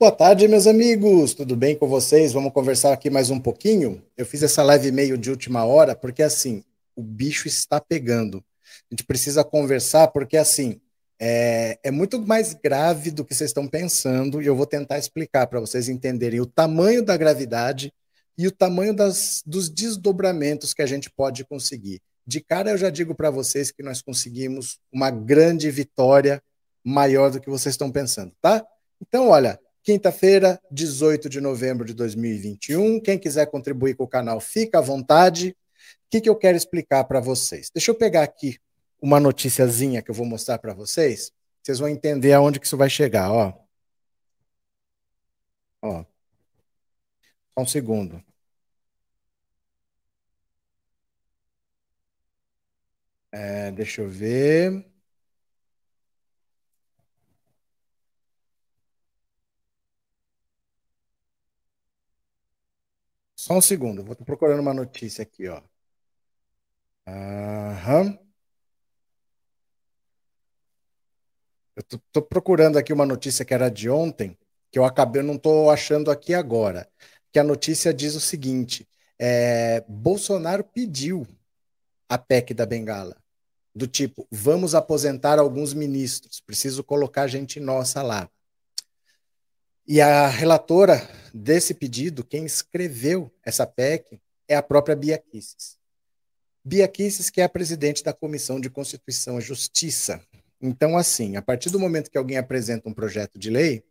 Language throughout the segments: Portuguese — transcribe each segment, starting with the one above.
Boa tarde, meus amigos. Tudo bem com vocês? Vamos conversar aqui mais um pouquinho. Eu fiz essa live meio de última hora porque assim, o bicho está pegando. A gente precisa conversar porque assim, é, é muito mais grave do que vocês estão pensando e eu vou tentar explicar para vocês entenderem o tamanho da gravidade e o tamanho das, dos desdobramentos que a gente pode conseguir. De cara, eu já digo para vocês que nós conseguimos uma grande vitória maior do que vocês estão pensando, tá? Então, olha, Quinta-feira, 18 de novembro de 2021. Quem quiser contribuir com o canal, fica à vontade. O que, que eu quero explicar para vocês? Deixa eu pegar aqui uma noticiazinha que eu vou mostrar para vocês. Vocês vão entender aonde que isso vai chegar, ó. Ó. Só um segundo. É, deixa eu ver. Só um segundo, vou procurando uma notícia aqui, ó. Aham. Eu tô, tô procurando aqui uma notícia que era de ontem, que eu acabei, eu não estou achando aqui agora. Que a notícia diz o seguinte: é, Bolsonaro pediu a PEC da Bengala, do tipo, vamos aposentar alguns ministros, preciso colocar gente nossa lá. E a relatora desse pedido, quem escreveu essa PEC, é a própria Bia Kicis. Bia Kicis, que é a presidente da Comissão de Constituição e Justiça. Então, assim, a partir do momento que alguém apresenta um projeto de lei,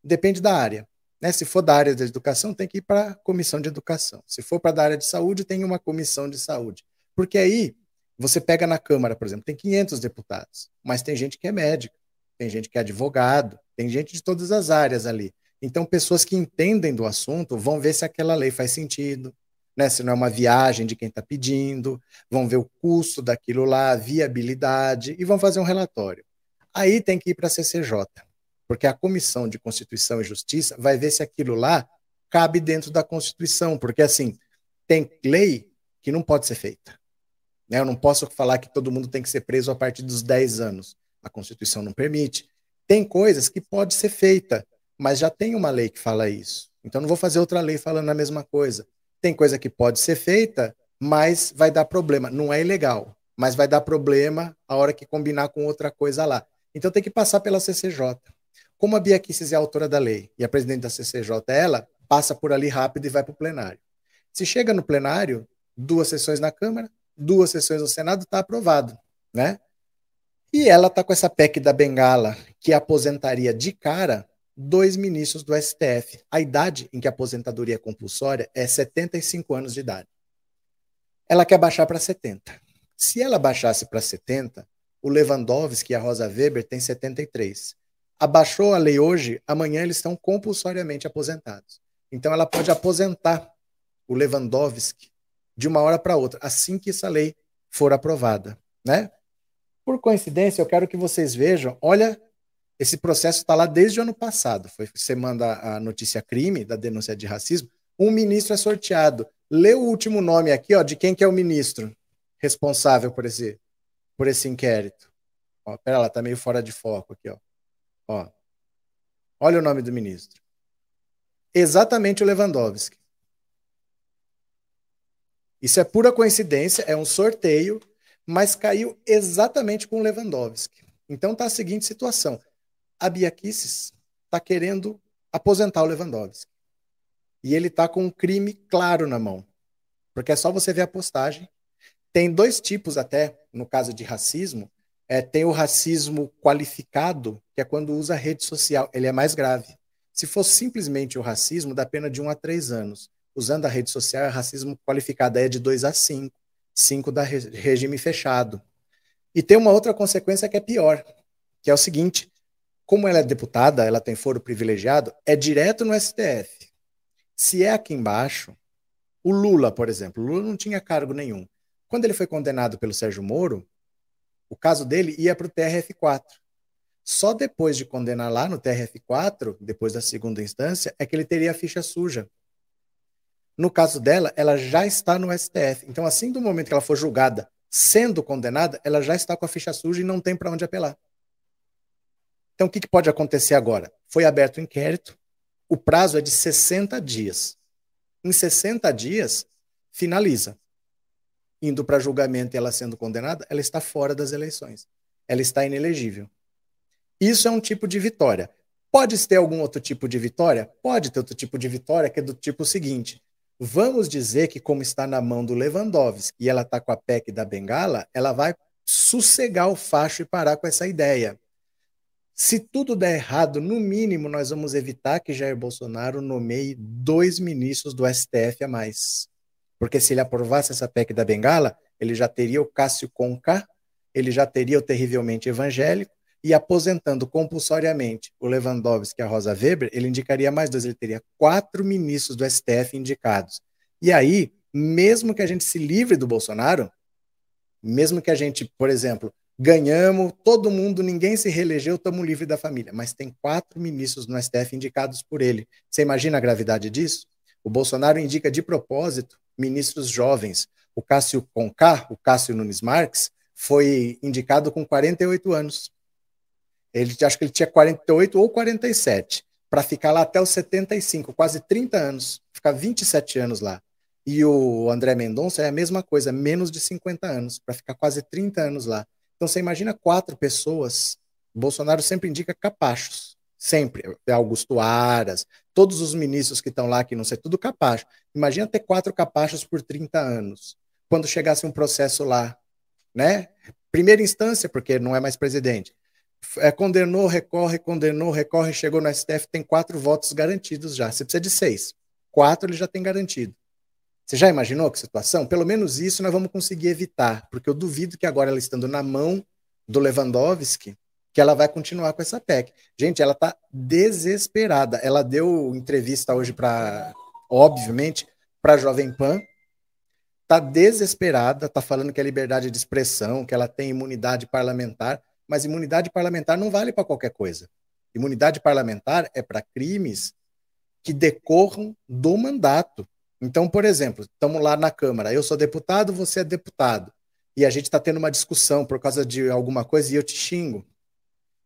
depende da área. Né? Se for da área da educação, tem que ir para a comissão de educação. Se for para a área de saúde, tem uma comissão de saúde. Porque aí, você pega na Câmara, por exemplo, tem 500 deputados, mas tem gente que é médico, tem gente que é advogado, tem gente de todas as áreas ali. Então, pessoas que entendem do assunto vão ver se aquela lei faz sentido, né? se não é uma viagem de quem está pedindo, vão ver o custo daquilo lá, a viabilidade, e vão fazer um relatório. Aí tem que ir para a CCJ, porque a Comissão de Constituição e Justiça vai ver se aquilo lá cabe dentro da Constituição, porque assim, tem lei que não pode ser feita. Né? Eu não posso falar que todo mundo tem que ser preso a partir dos 10 anos. A Constituição não permite. Tem coisas que pode ser feita, mas já tem uma lei que fala isso. Então não vou fazer outra lei falando a mesma coisa. Tem coisa que pode ser feita, mas vai dar problema. Não é ilegal, mas vai dar problema a hora que combinar com outra coisa lá. Então tem que passar pela CCJ. Como a Bia Kicis é autora da lei e a presidente da CCJ é ela, passa por ali rápido e vai para o plenário. Se chega no plenário, duas sessões na Câmara, duas sessões no Senado, está aprovado, né? E ela está com essa PEC da Bengala, que aposentaria de cara dois ministros do STF. A idade em que a aposentadoria é compulsória é 75 anos de idade. Ela quer baixar para 70. Se ela baixasse para 70, o Lewandowski e a Rosa Weber têm 73. Abaixou a lei hoje, amanhã eles estão compulsoriamente aposentados. Então ela pode aposentar o Lewandowski de uma hora para outra, assim que essa lei for aprovada, né? Por coincidência, eu quero que vocês vejam, olha esse processo está lá desde o ano passado. Foi, você manda a notícia crime da denúncia de racismo, um ministro é sorteado. Lê o último nome aqui, ó, de quem que é o ministro responsável por esse, por esse inquérito. Ó, pera lá, tá meio fora de foco aqui, ó. ó. Olha o nome do ministro. Exatamente o Lewandowski. Isso é pura coincidência, é um sorteio, mas caiu exatamente com o Lewandowski. Então tá a seguinte situação a Bia Kicis está querendo aposentar o Lewandowski. E ele está com um crime claro na mão. Porque é só você ver a postagem. Tem dois tipos até, no caso de racismo. É, tem o racismo qualificado, que é quando usa rede social. Ele é mais grave. Se fosse simplesmente o racismo, dá pena de um a três anos. Usando a rede social, é racismo qualificado, é de dois a cinco. Cinco da regime fechado. E tem uma outra consequência que é pior, que é o seguinte: como ela é deputada, ela tem foro privilegiado, é direto no STF. Se é aqui embaixo, o Lula, por exemplo, o Lula não tinha cargo nenhum. Quando ele foi condenado pelo Sérgio Moro, o caso dele ia para o TRF4. Só depois de condenar lá no TRF4, depois da segunda instância, é que ele teria a ficha suja. No caso dela, ela já está no STF. Então, assim do momento que ela for julgada sendo condenada, ela já está com a ficha suja e não tem para onde apelar. Então, o que, que pode acontecer agora? Foi aberto o um inquérito, o prazo é de 60 dias. Em 60 dias, finaliza. Indo para julgamento e ela sendo condenada, ela está fora das eleições. Ela está inelegível. Isso é um tipo de vitória. Pode ter algum outro tipo de vitória? Pode ter outro tipo de vitória, que é do tipo seguinte: vamos dizer que, como está na mão do Lewandowski e ela está com a PEC da Bengala, ela vai sossegar o facho e parar com essa ideia. Se tudo der errado, no mínimo nós vamos evitar que Jair Bolsonaro nomeie dois ministros do STF a mais. Porque se ele aprovasse essa PEC da Bengala, ele já teria o Cássio Conká, ele já teria o terrivelmente evangélico, e aposentando compulsoriamente o Lewandowski e a Rosa Weber, ele indicaria mais dois, ele teria quatro ministros do STF indicados. E aí, mesmo que a gente se livre do Bolsonaro, mesmo que a gente, por exemplo, ganhamos, todo mundo, ninguém se reelegeu, estamos livres da família, mas tem quatro ministros no STF indicados por ele. Você imagina a gravidade disso? O Bolsonaro indica de propósito ministros jovens. O Cássio Conká, o Cássio Nunes Marques, foi indicado com 48 anos. Ele acho que ele tinha 48 ou 47 para ficar lá até os 75, quase 30 anos, ficar 27 anos lá. E o André Mendonça é a mesma coisa, menos de 50 anos, para ficar quase 30 anos lá. Então você imagina quatro pessoas. Bolsonaro sempre indica capachos, sempre. É Augusto Aras, todos os ministros que estão lá, que não sei, tudo capacho. Imagina ter quatro capachos por 30 anos. Quando chegasse um processo lá, né? Primeira instância, porque não é mais presidente é, condenou, recorre, condenou, recorre, chegou no STF, tem quatro votos garantidos já. Você precisa de seis. Quatro ele já tem garantido. Você já imaginou que situação? Pelo menos isso nós vamos conseguir evitar, porque eu duvido que agora ela estando na mão do Lewandowski, que ela vai continuar com essa PEC. Gente, ela está desesperada. Ela deu entrevista hoje para, obviamente, para a Jovem Pan. Está desesperada, está falando que é liberdade de expressão, que ela tem imunidade parlamentar mas imunidade parlamentar não vale para qualquer coisa. Imunidade parlamentar é para crimes que decorram do mandato. Então, por exemplo, estamos lá na Câmara, eu sou deputado, você é deputado, e a gente está tendo uma discussão por causa de alguma coisa e eu te xingo.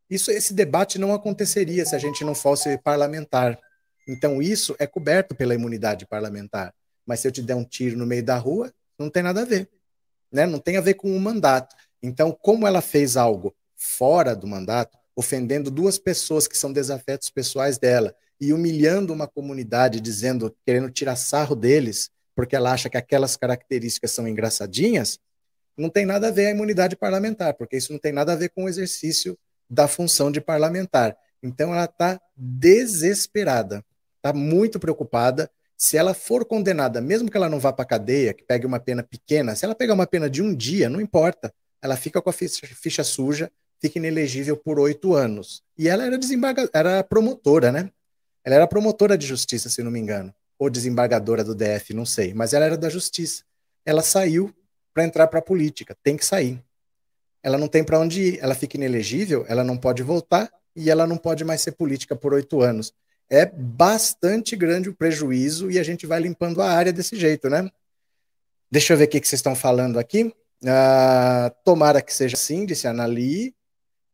Isso, esse debate não aconteceria se a gente não fosse parlamentar. Então, isso é coberto pela imunidade parlamentar. Mas se eu te der um tiro no meio da rua, não tem nada a ver. Né? Não tem a ver com o mandato. Então, como ela fez algo fora do mandato, ofendendo duas pessoas que são desafetos pessoais dela e humilhando uma comunidade, dizendo, querendo tirar sarro deles, porque ela acha que aquelas características são engraçadinhas, não tem nada a ver a imunidade parlamentar, porque isso não tem nada a ver com o exercício da função de parlamentar. Então ela está desesperada, está muito preocupada. Se ela for condenada, mesmo que ela não vá para a cadeia, que pegue uma pena pequena, se ela pegar uma pena de um dia, não importa. Ela fica com a ficha, ficha suja, fica inelegível por oito anos. E ela era desembargadora, era promotora, né? Ela era promotora de justiça, se não me engano, ou desembargadora do DF, não sei, mas ela era da justiça. Ela saiu para entrar para a política, tem que sair. Ela não tem para onde ir, ela fica inelegível, ela não pode voltar e ela não pode mais ser política por oito anos. É bastante grande o prejuízo e a gente vai limpando a área desse jeito, né? Deixa eu ver o que, vocês estão falando aqui. Ah, tomara que seja assim, disse a Anali.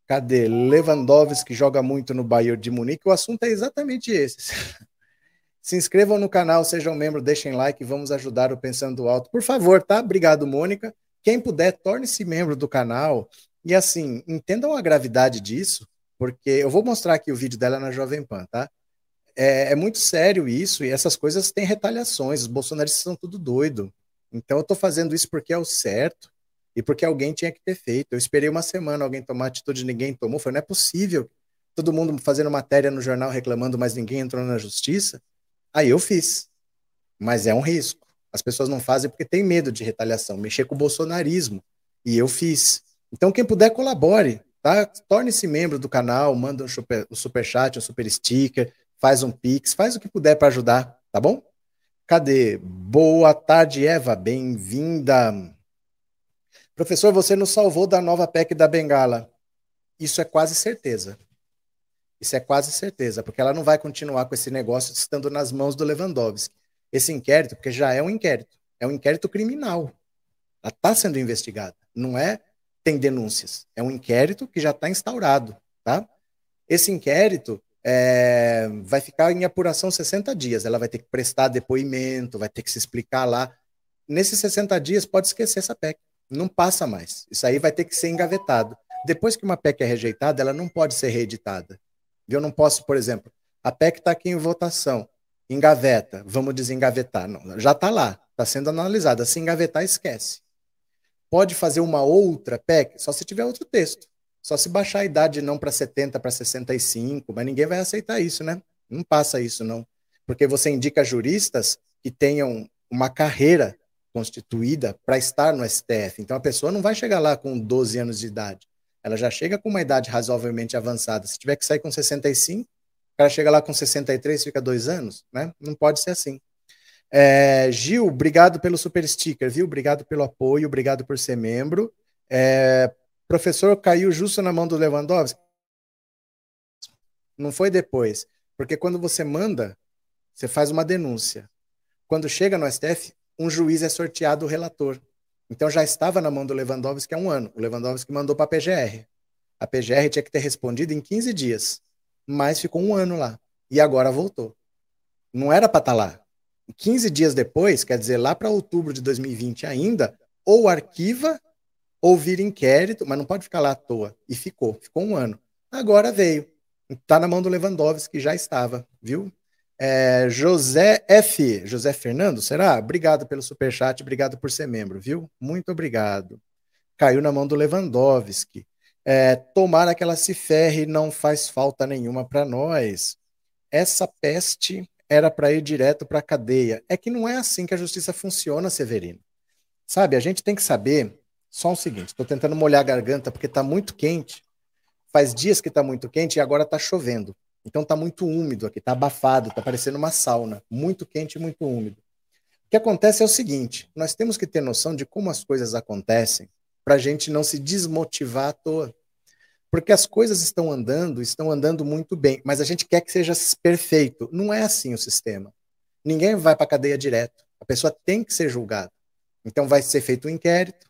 Cadê? Lewandowski joga muito no Bayern de Munique. O assunto é exatamente esse. Se inscrevam no canal, sejam membro, deixem like, vamos ajudar o Pensando Alto. Por favor, tá? Obrigado, Mônica. Quem puder, torne-se membro do canal. E assim, entendam a gravidade disso, porque eu vou mostrar aqui o vídeo dela na Jovem Pan, tá? É, é muito sério isso, e essas coisas têm retaliações. Os bolsonaristas são tudo doido. Então eu tô fazendo isso porque é o certo e porque alguém tinha que ter feito. Eu esperei uma semana alguém tomar atitude, ninguém tomou. Foi, não é possível. Todo mundo fazendo matéria no jornal reclamando, mas ninguém entrou na justiça. Aí eu fiz. Mas é um risco. As pessoas não fazem porque tem medo de retaliação, mexer com o bolsonarismo. E eu fiz. Então, quem puder, colabore. Tá? Torne-se membro do canal, manda um super, um super chat, um super sticker, faz um pix, faz o que puder para ajudar, tá bom? Cadê? Boa tarde, Eva, bem-vinda. Professor, você nos salvou da nova PEC da Bengala. Isso é quase certeza. Isso é quase certeza, porque ela não vai continuar com esse negócio estando nas mãos do Lewandowski. Esse inquérito, porque já é um inquérito, é um inquérito criminal. Ela está sendo investigada. Não é tem denúncias. É um inquérito que já está instaurado. Tá? Esse inquérito é, vai ficar em apuração 60 dias. Ela vai ter que prestar depoimento, vai ter que se explicar lá. Nesses 60 dias, pode esquecer essa PEC. Não passa mais. Isso aí vai ter que ser engavetado. Depois que uma PEC é rejeitada, ela não pode ser reeditada. Eu não posso, por exemplo, a PEC está aqui em votação, engaveta, vamos desengavetar. Não, já está lá, está sendo analisada. Se engavetar, esquece. Pode fazer uma outra PEC só se tiver outro texto. Só se baixar a idade não para 70, para 65, mas ninguém vai aceitar isso, né? Não passa isso, não. Porque você indica juristas que tenham uma carreira constituída para estar no STF. Então a pessoa não vai chegar lá com 12 anos de idade. Ela já chega com uma idade razoavelmente avançada. Se tiver que sair com 65, o cara chega lá com 63, fica dois anos, né? Não pode ser assim. É, Gil, obrigado pelo super sticker, viu? Obrigado pelo apoio, obrigado por ser membro. É, professor caiu justo na mão do Lewandowski? Não foi depois. Porque quando você manda, você faz uma denúncia. Quando chega no STF, um juiz é sorteado o relator. Então já estava na mão do Lewandowski há um ano. O Lewandowski mandou para a PGR. A PGR tinha que ter respondido em 15 dias, mas ficou um ano lá. E agora voltou. Não era para estar tá lá. 15 dias depois, quer dizer, lá para outubro de 2020 ainda, ou arquiva ou vira inquérito, mas não pode ficar lá à toa. E ficou, ficou um ano. Agora veio. Está na mão do Lewandowski, já estava, viu? É, José F. José Fernando, será? Obrigado pelo superchat, obrigado por ser membro, viu? Muito obrigado. Caiu na mão do Lewandowski. É, tomara que ela se ferre, não faz falta nenhuma para nós. Essa peste era para ir direto para a cadeia. É que não é assim que a justiça funciona, Severino. Sabe, a gente tem que saber só o seguinte: estou tentando molhar a garganta porque está muito quente. Faz dias que está muito quente e agora está chovendo. Então tá muito úmido aqui, tá abafado, tá parecendo uma sauna, muito quente e muito úmido. O que acontece é o seguinte: nós temos que ter noção de como as coisas acontecem para a gente não se desmotivar à toa. Porque as coisas estão andando, estão andando muito bem, mas a gente quer que seja perfeito. Não é assim o sistema. Ninguém vai para a cadeia direto. A pessoa tem que ser julgada. Então vai ser feito um inquérito.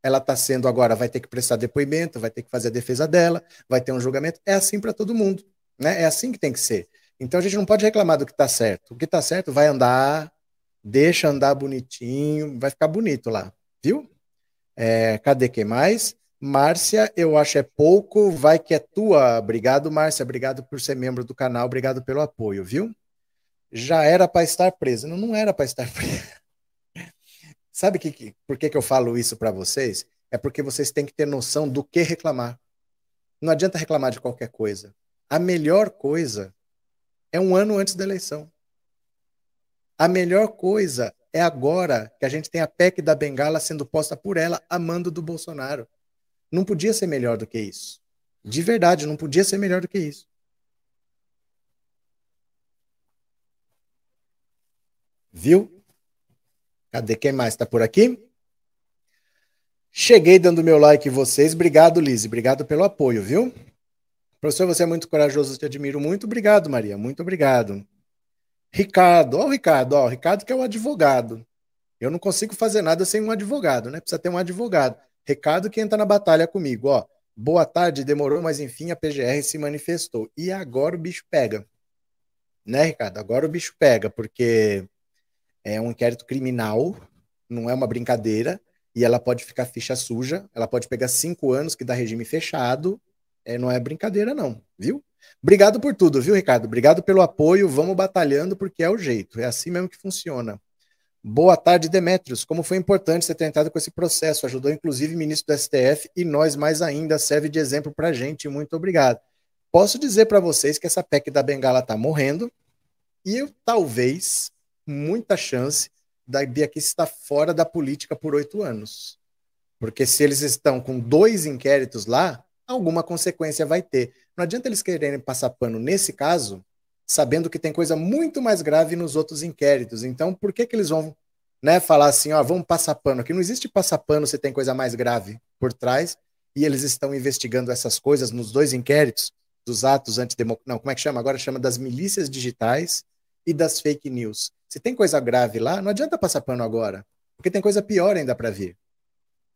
Ela está sendo agora, vai ter que prestar depoimento, vai ter que fazer a defesa dela, vai ter um julgamento. É assim para todo mundo. Né? É assim que tem que ser. Então a gente não pode reclamar do que está certo. O que está certo vai andar, deixa andar bonitinho, vai ficar bonito lá, viu? É, cadê quem mais? Márcia, eu acho é pouco, vai que é tua. Obrigado, Márcia, obrigado por ser membro do canal, obrigado pelo apoio, viu? Já era para estar presa. Não, não era para estar presa. Sabe que, que, por que, que eu falo isso para vocês? É porque vocês têm que ter noção do que reclamar. Não adianta reclamar de qualquer coisa a melhor coisa é um ano antes da eleição. A melhor coisa é agora que a gente tem a PEC da Bengala sendo posta por ela a mando do Bolsonaro. Não podia ser melhor do que isso. De verdade, não podia ser melhor do que isso. Viu? Cadê quem mais está por aqui? Cheguei dando meu like vocês. Obrigado, Lise. Obrigado pelo apoio, viu? Professor, você é muito corajoso, te admiro muito. Obrigado, Maria, muito obrigado. Ricardo, ó, o Ricardo, ó, o Ricardo que é o advogado. Eu não consigo fazer nada sem um advogado, né? Precisa ter um advogado. Ricardo que entra na batalha comigo, ó. Boa tarde, demorou, mas enfim a PGR se manifestou. E agora o bicho pega. Né, Ricardo? Agora o bicho pega, porque é um inquérito criminal, não é uma brincadeira, e ela pode ficar ficha suja, ela pode pegar cinco anos que dá regime fechado, é, não é brincadeira, não, viu? Obrigado por tudo, viu, Ricardo? Obrigado pelo apoio. Vamos batalhando porque é o jeito. É assim mesmo que funciona. Boa tarde, Demetrios. Como foi importante você ter entrado com esse processo. Ajudou, inclusive, o ministro do STF e nós mais ainda. Serve de exemplo para a gente. Muito obrigado. Posso dizer para vocês que essa PEC da Bengala está morrendo e eu, talvez, muita chance da Bia estar fora da política por oito anos. Porque se eles estão com dois inquéritos lá, alguma consequência vai ter. Não adianta eles quererem passar pano nesse caso, sabendo que tem coisa muito mais grave nos outros inquéritos. Então, por que, que eles vão né, falar assim, ó, vamos passar pano? Aqui não existe passar pano se tem coisa mais grave por trás e eles estão investigando essas coisas nos dois inquéritos dos atos antidemocráticos. Não, como é que chama? Agora chama das milícias digitais e das fake news. Se tem coisa grave lá, não adianta passar pano agora, porque tem coisa pior ainda para vir.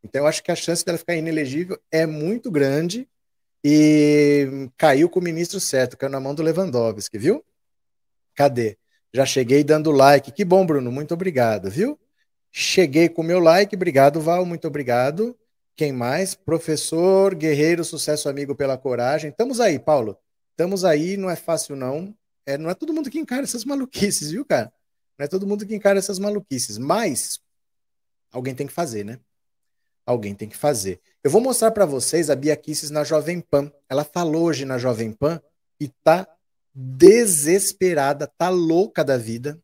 Então, eu acho que a chance dela ficar inelegível é muito grande e caiu com o ministro certo, caiu na mão do Lewandowski, viu? Cadê? Já cheguei dando like. Que bom, Bruno, muito obrigado, viu? Cheguei com o meu like, obrigado, Val, muito obrigado. Quem mais? Professor Guerreiro, sucesso amigo pela coragem. Estamos aí, Paulo. Estamos aí, não é fácil não. É, não é todo mundo que encara essas maluquices, viu, cara? Não é todo mundo que encara essas maluquices, mas alguém tem que fazer, né? Alguém tem que fazer. Eu vou mostrar para vocês a Bia Kisses na Jovem Pan. Ela falou hoje na Jovem Pan e tá desesperada, tá louca da vida.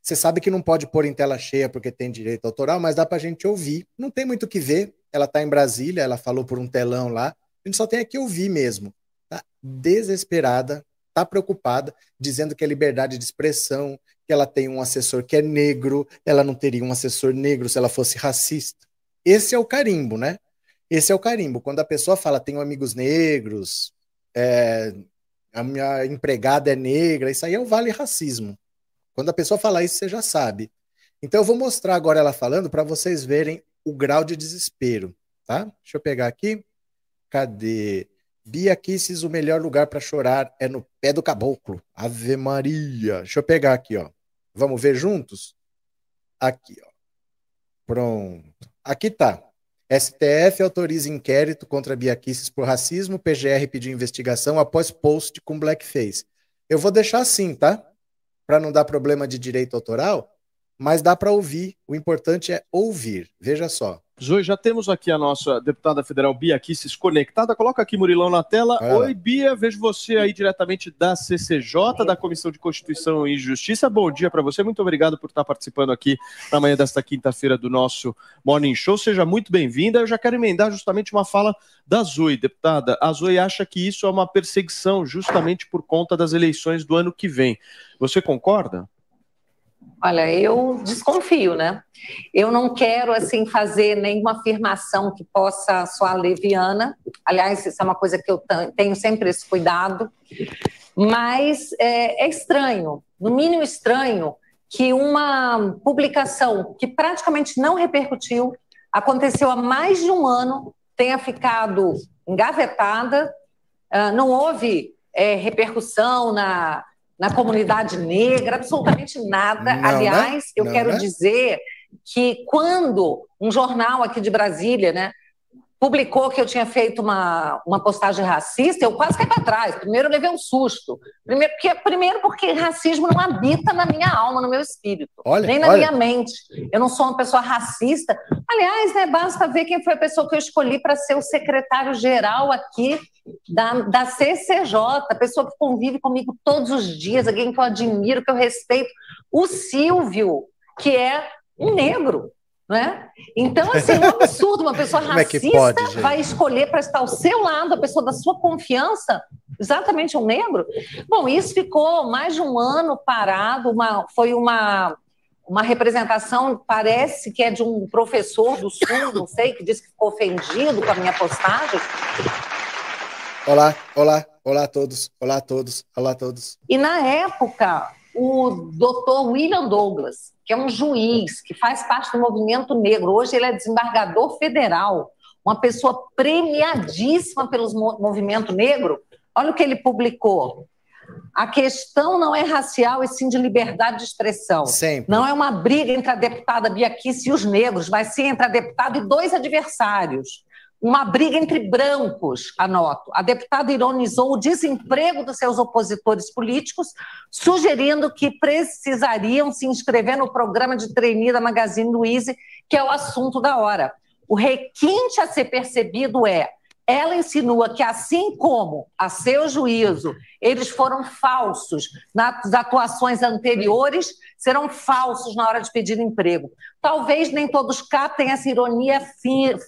Você sabe que não pode pôr em tela cheia porque tem direito autoral, mas dá para a gente ouvir. Não tem muito o que ver. Ela está em Brasília, ela falou por um telão lá. A gente só tem aqui ouvir mesmo. Tá desesperada, tá preocupada, dizendo que é liberdade de expressão, que ela tem um assessor que é negro, ela não teria um assessor negro se ela fosse racista. Esse é o carimbo, né? Esse é o carimbo. Quando a pessoa fala, tenho amigos negros, é, a minha empregada é negra, isso aí é o vale racismo. Quando a pessoa fala isso, você já sabe. Então eu vou mostrar agora ela falando para vocês verem o grau de desespero, tá? Deixa eu pegar aqui. Cadê? Bia Kisses, o melhor lugar para chorar é no pé do caboclo. Ave Maria. Deixa eu pegar aqui, ó. Vamos ver juntos? Aqui, ó. Pronto. Aqui tá. STF autoriza inquérito contra Bia Kisses por racismo. PGR pediu investigação após post com blackface. Eu vou deixar assim, tá? para não dar problema de direito autoral, mas dá para ouvir. O importante é ouvir. Veja só. Zoe, já temos aqui a nossa deputada federal Bia Kisses conectada. Coloca aqui, Murilão, na tela. Oi, Bia, vejo você aí diretamente da CCJ, da Comissão de Constituição e Justiça. Bom dia para você. Muito obrigado por estar participando aqui na manhã desta quinta-feira do nosso Morning Show. Seja muito bem-vinda. Eu já quero emendar justamente uma fala da Zoe, deputada. A Zoe acha que isso é uma perseguição justamente por conta das eleições do ano que vem. Você concorda? Olha, eu desconfio, né? Eu não quero assim fazer nenhuma afirmação que possa soar leviana. Aliás, isso é uma coisa que eu tenho sempre esse cuidado. Mas é, é estranho, no mínimo estranho, que uma publicação que praticamente não repercutiu, aconteceu há mais de um ano, tenha ficado engavetada, uh, não houve é, repercussão na, na comunidade negra, absolutamente nada. Não, né? Aliás, né? eu não, quero né? dizer que quando um jornal aqui de Brasília, né, publicou que eu tinha feito uma, uma postagem racista, eu quase caí para trás. Primeiro eu levei um susto. Primeiro porque, primeiro porque racismo não habita na minha alma, no meu espírito, olha, nem na olha. minha mente. Eu não sou uma pessoa racista. Aliás, né, basta ver quem foi a pessoa que eu escolhi para ser o secretário-geral aqui da, da CCJ, a pessoa que convive comigo todos os dias, alguém que eu admiro, que eu respeito. O Silvio, que é um negro. Né? Então, assim, é um absurdo uma pessoa racista é pode, vai escolher para estar ao seu lado, a pessoa da sua confiança, exatamente um negro. Bom, isso ficou mais de um ano parado, uma, foi uma, uma representação, parece que é de um professor do Sul, não sei, que disse que ficou ofendido com a minha postagem. Olá, olá, olá a todos, olá a todos, olá a todos. E na época, o doutor William Douglas, que é um juiz que faz parte do movimento negro. Hoje ele é desembargador federal, uma pessoa premiadíssima pelo movimento negro. Olha o que ele publicou. A questão não é racial e sim de liberdade de expressão. Sempre. Não é uma briga entre a deputada Bia Kiss e os negros, mas sim entre a deputada e dois adversários uma briga entre brancos, anoto. A deputada ironizou o desemprego dos seus opositores políticos, sugerindo que precisariam se inscrever no programa de trainee da Magazine Luiza, que é o assunto da hora. O requinte a ser percebido é ela insinua que, assim como, a seu juízo, eles foram falsos nas atuações anteriores, serão falsos na hora de pedir emprego. Talvez nem todos captem essa ironia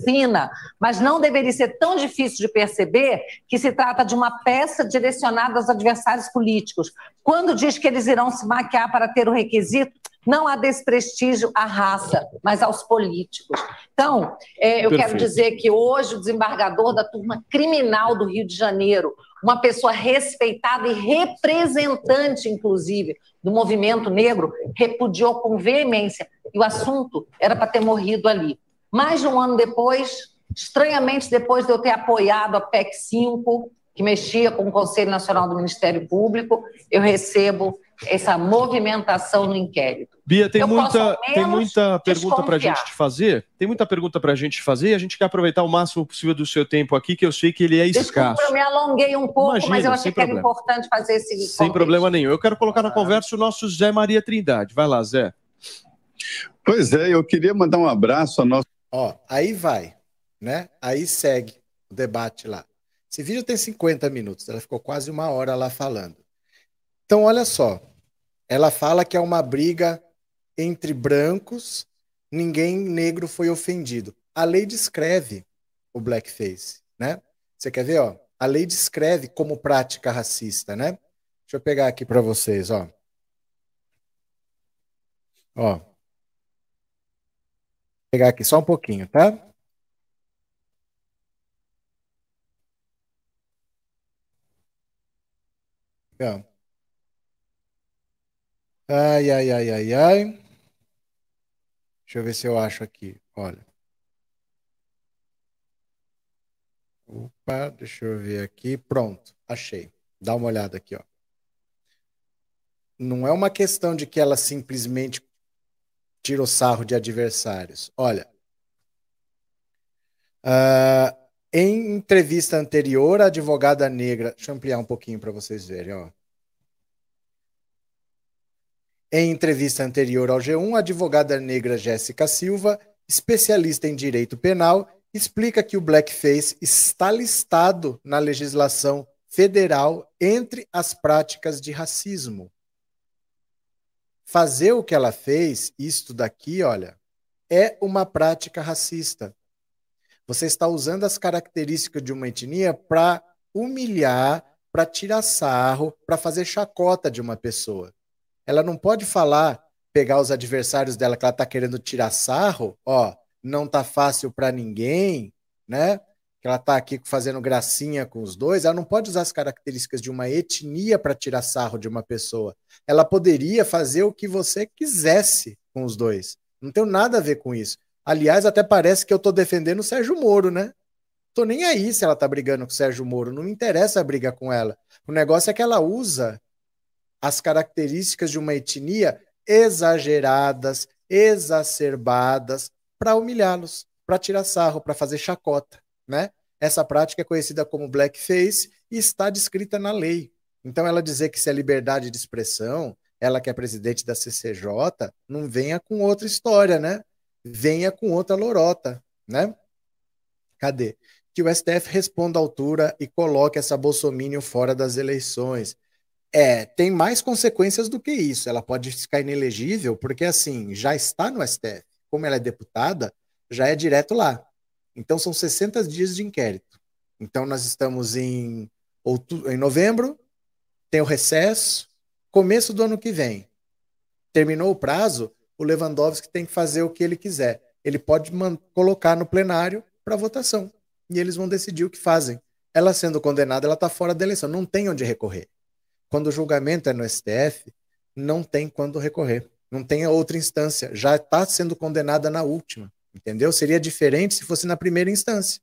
fina, mas não deveria ser tão difícil de perceber que se trata de uma peça direcionada aos adversários políticos. Quando diz que eles irão se maquiar para ter o requisito, não há desprestígio à raça, mas aos políticos. Então, é, eu Perfeito. quero dizer que hoje o desembargador da turma criminal do Rio de Janeiro, uma pessoa respeitada e representante, inclusive, do movimento negro, repudiou com veemência. E o assunto era para ter morrido ali. Mais de um ano depois, Estranhamente, depois de eu ter apoiado a PEC 5, que mexia com o Conselho Nacional do Ministério Público, eu recebo essa movimentação no inquérito. Bia, tem muita, tem muita pergunta para a gente te fazer. Tem muita pergunta para a gente te fazer e a gente quer aproveitar o máximo possível do seu tempo aqui, que eu sei que ele é escasso. Desculpa, eu me alonguei um pouco, Imagina, mas eu achei que problema. era importante fazer esse. Sem convite. problema nenhum. Eu quero colocar na conversa o nosso Zé Maria Trindade. Vai lá, Zé. Pois é, eu queria mandar um abraço a nosso. Ó, aí vai, né? Aí segue o debate lá. Esse vídeo tem 50 minutos, ela ficou quase uma hora lá falando. Então, olha só. Ela fala que é uma briga entre brancos, ninguém negro foi ofendido. A lei descreve o blackface, né? Você quer ver, ó? A lei descreve como prática racista, né? Deixa eu pegar aqui para vocês, ó. Ó. Vou pegar aqui só um pouquinho, tá? Ó. Ai, ai, ai, ai, ai. Deixa eu ver se eu acho aqui. Olha. Opa, deixa eu ver aqui. Pronto, achei. Dá uma olhada aqui, ó. Não é uma questão de que ela simplesmente tirou sarro de adversários. Olha. Uh, em entrevista anterior, a advogada negra. Deixa eu ampliar um pouquinho para vocês verem, ó. Em entrevista anterior ao G1, a advogada negra Jéssica Silva, especialista em direito penal, explica que o blackface está listado na legislação federal entre as práticas de racismo. Fazer o que ela fez, isto daqui, olha, é uma prática racista. Você está usando as características de uma etnia para humilhar, para tirar sarro, para fazer chacota de uma pessoa. Ela não pode falar, pegar os adversários dela que ela está querendo tirar sarro, ó, não tá fácil para ninguém, né? Que ela está aqui fazendo gracinha com os dois. Ela não pode usar as características de uma etnia para tirar sarro de uma pessoa. Ela poderia fazer o que você quisesse com os dois. Não tem nada a ver com isso. Aliás, até parece que eu estou defendendo o Sérgio Moro, né? Tô nem aí se ela tá brigando com o Sérgio Moro, não me interessa a briga com ela. O negócio é que ela usa as características de uma etnia exageradas, exacerbadas, para humilhá-los, para tirar sarro, para fazer chacota, né? Essa prática é conhecida como blackface e está descrita na lei. Então, ela dizer que se é liberdade de expressão, ela que é presidente da CCJ, não venha com outra história, né? Venha com outra lorota, né? Cadê? Que o STF responda à altura e coloque essa bolsomínio fora das eleições. É, tem mais consequências do que isso. Ela pode ficar inelegível, porque assim, já está no STF. Como ela é deputada, já é direto lá. Então são 60 dias de inquérito. Então nós estamos em, outubro, em novembro, tem o recesso, começo do ano que vem. Terminou o prazo, o Lewandowski tem que fazer o que ele quiser. Ele pode colocar no plenário para votação. E eles vão decidir o que fazem. Ela sendo condenada, ela está fora da eleição. Não tem onde recorrer. Quando o julgamento é no STF, não tem quando recorrer. Não tem outra instância. Já está sendo condenada na última. Entendeu? Seria diferente se fosse na primeira instância.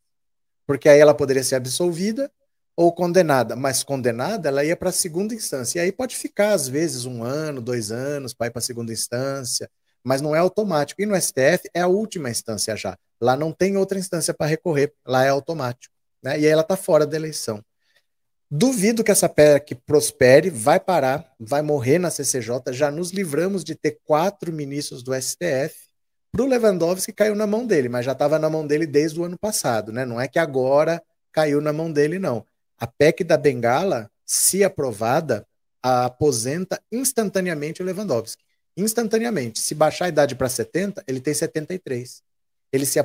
Porque aí ela poderia ser absolvida ou condenada. Mas condenada, ela ia para a segunda instância. E aí pode ficar, às vezes, um ano, dois anos, ir para a segunda instância. Mas não é automático. E no STF é a última instância já. Lá não tem outra instância para recorrer. Lá é automático. Né? E aí ela está fora da eleição. Duvido que essa PEC prospere, vai parar, vai morrer na CCJ. Já nos livramos de ter quatro ministros do STF. Para o Lewandowski caiu na mão dele, mas já estava na mão dele desde o ano passado, né? Não é que agora caiu na mão dele, não. A PEC da Bengala, se aprovada, aposenta instantaneamente o Lewandowski. Instantaneamente. Se baixar a idade para 70, ele tem 73. Ele se,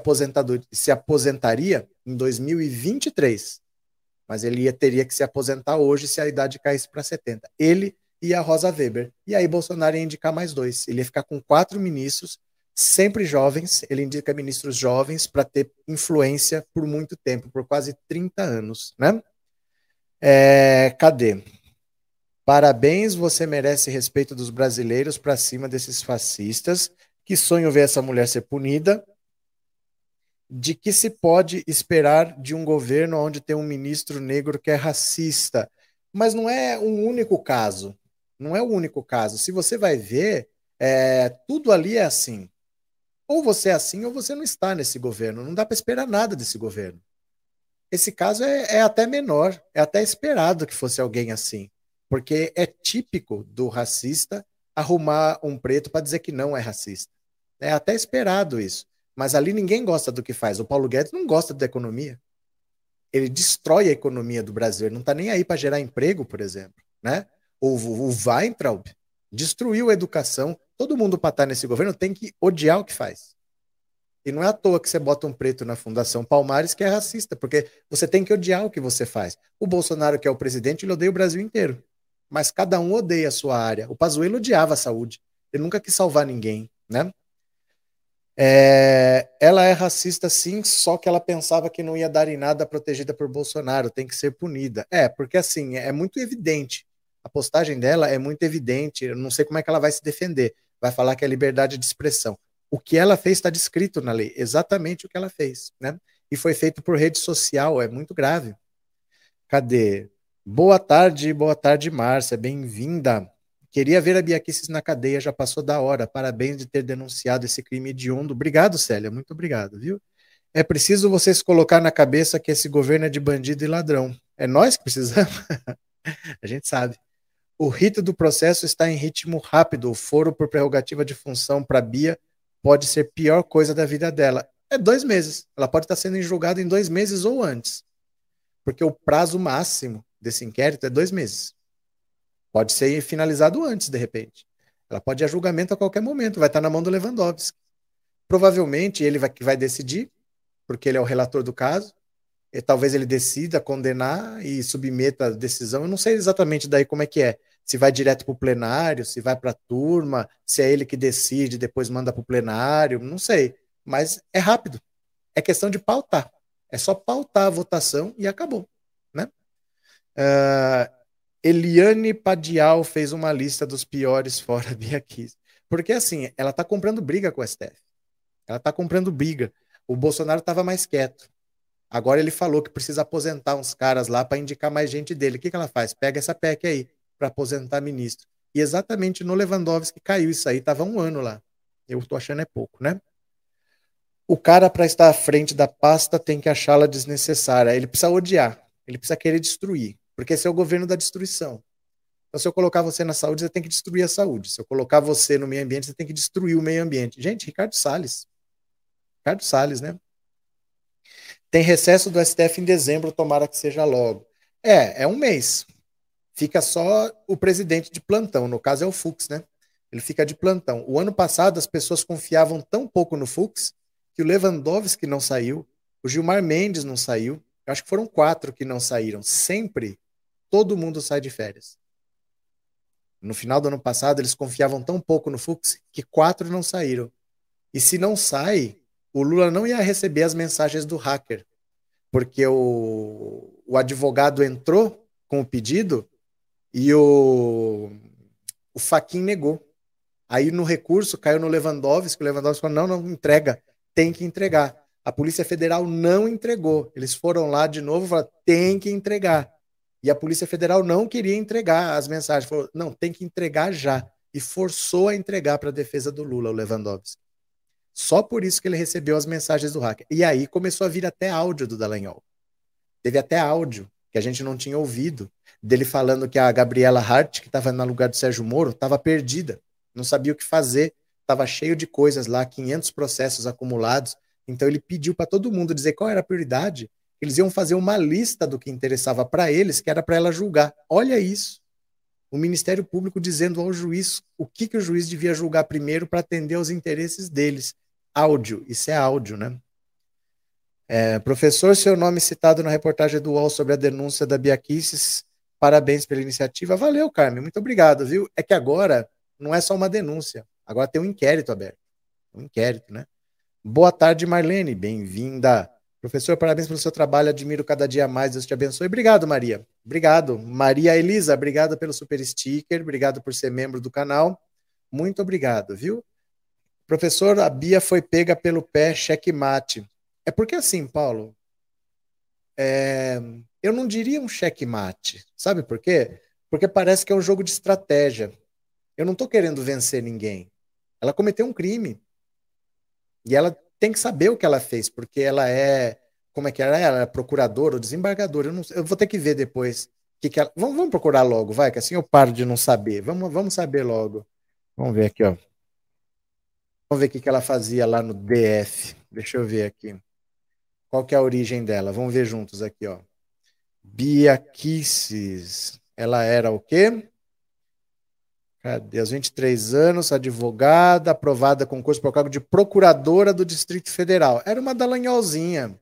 se aposentaria em 2023 mas ele ia, teria que se aposentar hoje se a idade caísse para 70. Ele e a Rosa Weber. E aí Bolsonaro ia indicar mais dois. Ele ia ficar com quatro ministros, sempre jovens. Ele indica ministros jovens para ter influência por muito tempo, por quase 30 anos, né? É, cadê? Parabéns, você merece respeito dos brasileiros para cima desses fascistas. Que sonho ver essa mulher ser punida. De que se pode esperar de um governo onde tem um ministro negro que é racista. Mas não é um único caso. Não é o único caso. Se você vai ver, é, tudo ali é assim. Ou você é assim ou você não está nesse governo. Não dá para esperar nada desse governo. Esse caso é, é, até menor, é até esperado que fosse alguém assim, porque é típico do racista arrumar um preto para dizer que não é racista. É até esperado isso. Mas ali ninguém gosta do que faz. O Paulo Guedes não gosta da economia. Ele destrói a economia do Brasil. Ele não está nem aí para gerar emprego, por exemplo. Né? O, o Weintraub destruiu a educação. Todo mundo para estar nesse governo tem que odiar o que faz. E não é à toa que você bota um preto na Fundação Palmares que é racista, porque você tem que odiar o que você faz. O Bolsonaro, que é o presidente, ele odeia o Brasil inteiro. Mas cada um odeia a sua área. O Pazuello odiava a saúde. Ele nunca quis salvar ninguém, né? É, ela é racista sim, só que ela pensava que não ia dar em nada protegida por Bolsonaro, tem que ser punida. É, porque assim, é muito evidente. A postagem dela é muito evidente, eu não sei como é que ela vai se defender. Vai falar que é liberdade de expressão. O que ela fez está descrito na lei, exatamente o que ela fez, né? E foi feito por rede social, é muito grave. Cadê? Boa tarde, boa tarde, Márcia, bem-vinda. Queria ver a Bia na cadeia, já passou da hora. Parabéns de ter denunciado esse crime hediondo. Obrigado, Célia, muito obrigado, viu? É preciso vocês colocar na cabeça que esse governo é de bandido e ladrão. É nós que precisamos? a gente sabe. O rito do processo está em ritmo rápido. O foro por prerrogativa de função para Bia pode ser pior coisa da vida dela. É dois meses. Ela pode estar sendo julgada em dois meses ou antes. Porque o prazo máximo desse inquérito é dois meses. Pode ser finalizado antes, de repente. Ela pode ir a julgamento a qualquer momento, vai estar na mão do Lewandowski. Provavelmente ele vai, vai decidir, porque ele é o relator do caso, e talvez ele decida condenar e submeta a decisão. Eu não sei exatamente daí como é que é. Se vai direto para o plenário, se vai para a turma, se é ele que decide, depois manda para o plenário, não sei. Mas é rápido. É questão de pautar. É só pautar a votação e acabou. Né? Uh, Eliane Padial fez uma lista dos piores fora Bia Kiss. Porque assim, ela está comprando briga com o STF. Ela está comprando briga. O Bolsonaro estava mais quieto. Agora ele falou que precisa aposentar uns caras lá para indicar mais gente dele. O que, que ela faz? Pega essa PEC aí para aposentar ministro. E exatamente no Lewandowski caiu isso aí, estava um ano lá. Eu estou achando é pouco, né? O cara, para estar à frente da pasta, tem que achá-la desnecessária. Ele precisa odiar, ele precisa querer destruir. Porque esse é o governo da destruição. Então, se eu colocar você na saúde, você tem que destruir a saúde. Se eu colocar você no meio ambiente, você tem que destruir o meio ambiente. Gente, Ricardo Salles. Ricardo Salles, né? Tem recesso do STF em dezembro, tomara que seja logo. É, é um mês. Fica só o presidente de plantão, no caso é o Fux, né? Ele fica de plantão. O ano passado as pessoas confiavam tão pouco no Fux que o Lewandowski não saiu, o Gilmar Mendes não saiu. Eu acho que foram quatro que não saíram. Sempre todo mundo sai de férias. No final do ano passado, eles confiavam tão pouco no Fux que quatro não saíram. E se não sai, o Lula não ia receber as mensagens do hacker, porque o, o advogado entrou com o pedido e o, o Faquin negou. Aí no recurso caiu no Lewandowski, o Lewandowski falou: não, não entrega, tem que entregar. A Polícia Federal não entregou. Eles foram lá de novo e falaram: tem que entregar. E a Polícia Federal não queria entregar as mensagens. Falou, não, tem que entregar já. E forçou a entregar para a defesa do Lula, o Lewandowski. Só por isso que ele recebeu as mensagens do hacker. E aí começou a vir até áudio do Dallagnol. Teve até áudio que a gente não tinha ouvido, dele falando que a Gabriela Hart, que estava no lugar do Sérgio Moro, estava perdida, não sabia o que fazer, estava cheio de coisas lá, 500 processos acumulados. Então ele pediu para todo mundo dizer qual era a prioridade eles iam fazer uma lista do que interessava para eles, que era para ela julgar. Olha isso. O Ministério Público dizendo ao juiz o que, que o juiz devia julgar primeiro para atender aos interesses deles. Áudio, isso é áudio, né? É, professor, seu nome citado na reportagem do UOL sobre a denúncia da Biaquices, parabéns pela iniciativa. Valeu, Carmen, muito obrigado, viu? É que agora não é só uma denúncia, agora tem um inquérito aberto. Um inquérito, né? Boa tarde, Marlene, bem-vinda. Professor, parabéns pelo seu trabalho, admiro cada dia mais, Deus te abençoe. Obrigado, Maria. Obrigado. Maria Elisa, obrigado pelo super sticker, obrigado por ser membro do canal. Muito obrigado, viu? Professor, a Bia foi pega pelo pé, checkmate. É porque assim, Paulo, é, eu não diria um checkmate, sabe por quê? Porque parece que é um jogo de estratégia. Eu não estou querendo vencer ninguém. Ela cometeu um crime. E ela tem que saber o que ela fez, porque ela é. Como é que ela é? Ela é procuradora ou desembargadora. Eu, não, eu vou ter que ver depois. Que que ela, vamos, vamos procurar logo, vai, que assim eu paro de não saber. Vamos, vamos saber logo. Vamos ver aqui, ó. Vamos ver o que, que ela fazia lá no DF. Deixa eu ver aqui. Qual que é a origem dela? Vamos ver juntos aqui, ó. Bia Kisses. Ela era o quê? Cadê? Aos 23 anos, advogada, aprovada concurso para o cargo de procuradora do Distrito Federal. Era uma dalanholzinha.